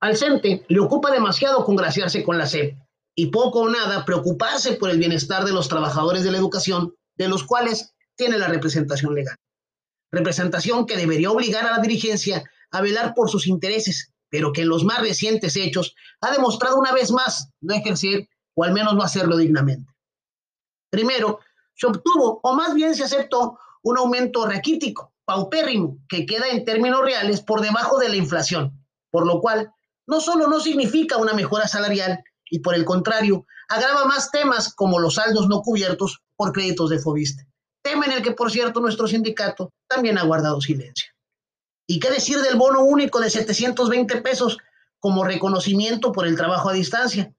Al CENTE le ocupa demasiado congraciarse con la SEP y poco o nada preocuparse por el bienestar de los trabajadores de la educación, de los cuales tiene la representación legal. Representación que debería obligar a la dirigencia a velar por sus intereses, pero que en los más recientes hechos ha demostrado una vez más no ejercer o al menos no hacerlo dignamente. Primero, se obtuvo, o más bien se aceptó, un aumento raquítico, paupérrimo, que queda en términos reales por debajo de la inflación, por lo cual no solo no significa una mejora salarial, y por el contrario, agrava más temas como los saldos no cubiertos por créditos de Fobiste, tema en el que, por cierto, nuestro sindicato también ha guardado silencio. ¿Y qué decir del bono único de 720 pesos como reconocimiento por el trabajo a distancia,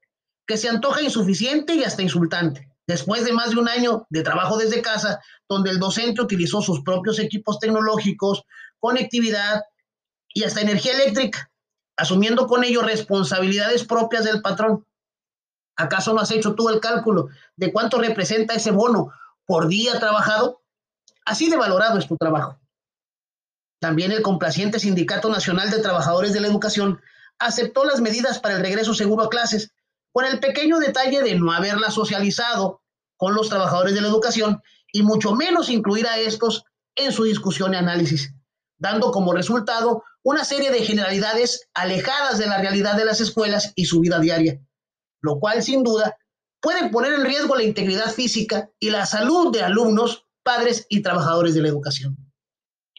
que se antoja insuficiente y hasta insultante? Después de más de un año de trabajo desde casa, donde el docente utilizó sus propios equipos tecnológicos, conectividad y hasta energía eléctrica, asumiendo con ello responsabilidades propias del patrón. ¿Acaso no has hecho tú el cálculo de cuánto representa ese bono por día trabajado? Así de valorado es tu trabajo. También el complaciente Sindicato Nacional de Trabajadores de la Educación aceptó las medidas para el regreso seguro a clases, con el pequeño detalle de no haberla socializado con los trabajadores de la educación y mucho menos incluir a estos en su discusión y análisis, dando como resultado una serie de generalidades alejadas de la realidad de las escuelas y su vida diaria, lo cual sin duda puede poner en riesgo la integridad física y la salud de alumnos, padres y trabajadores de la educación.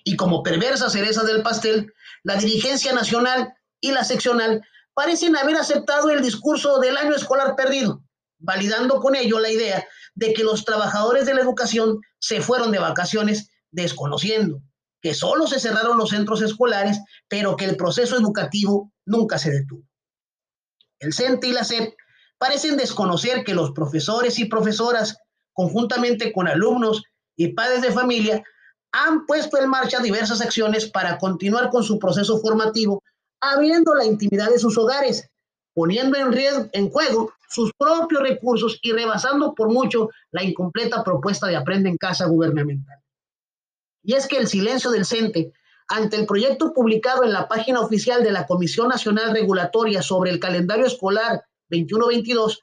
Y como perversa cereza del pastel, la dirigencia nacional y la seccional parecen haber aceptado el discurso del año escolar perdido, validando con ello la idea de que los trabajadores de la educación se fueron de vacaciones desconociendo que solo se cerraron los centros escolares, pero que el proceso educativo nunca se detuvo. El CENTE y la SEP parecen desconocer que los profesores y profesoras, conjuntamente con alumnos y padres de familia, han puesto en marcha diversas acciones para continuar con su proceso formativo, abriendo la intimidad de sus hogares, poniendo en, riesgo, en juego sus propios recursos y rebasando por mucho la incompleta propuesta de Aprende en Casa gubernamental. Y es que el silencio del CENTE ante el proyecto publicado en la página oficial de la Comisión Nacional Regulatoria sobre el calendario escolar 21-22,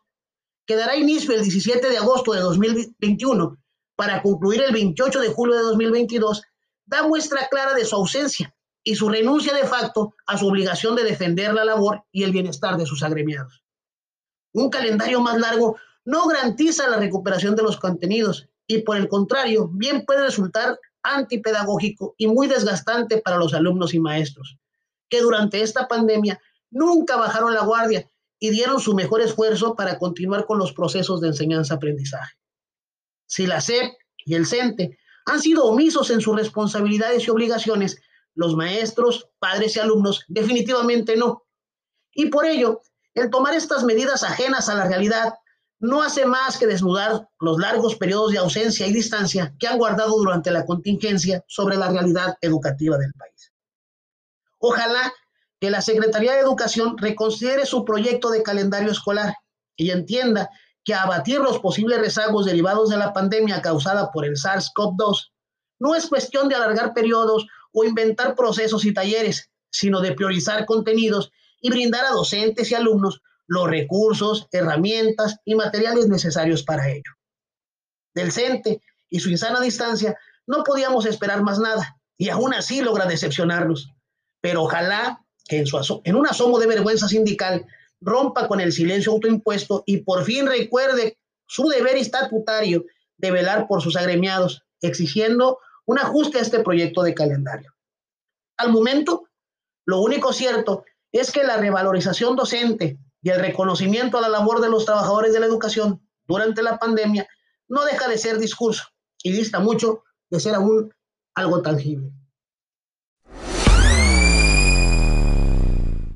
que dará inicio el 17 de agosto de 2021 para concluir el 28 de julio de 2022, da muestra clara de su ausencia y su renuncia de facto a su obligación de defender la labor y el bienestar de sus agremiados. Un calendario más largo no garantiza la recuperación de los contenidos y por el contrario, bien puede resultar antipedagógico y muy desgastante para los alumnos y maestros, que durante esta pandemia nunca bajaron la guardia y dieron su mejor esfuerzo para continuar con los procesos de enseñanza-aprendizaje. Si la SEP y el CENTE han sido omisos en sus responsabilidades y obligaciones, los maestros, padres y alumnos definitivamente no. Y por ello, el tomar estas medidas ajenas a la realidad no hace más que desnudar los largos periodos de ausencia y distancia que han guardado durante la contingencia sobre la realidad educativa del país. Ojalá que la Secretaría de Educación reconsidere su proyecto de calendario escolar y entienda que abatir los posibles rezagos derivados de la pandemia causada por el SARS-CoV-2 no es cuestión de alargar periodos o inventar procesos y talleres, sino de priorizar contenidos y brindar a docentes y alumnos los recursos, herramientas y materiales necesarios para ello. Del CENTE y su insana distancia no podíamos esperar más nada y aún así logra decepcionarnos. Pero ojalá que en, su en un asomo de vergüenza sindical rompa con el silencio autoimpuesto y por fin recuerde su deber estatutario de velar por sus agremiados, exigiendo un ajuste a este proyecto de calendario. Al momento, lo único cierto es que la revalorización docente y el reconocimiento a la labor de los trabajadores de la educación durante la pandemia no deja de ser discurso y dista mucho de ser aún algo tangible.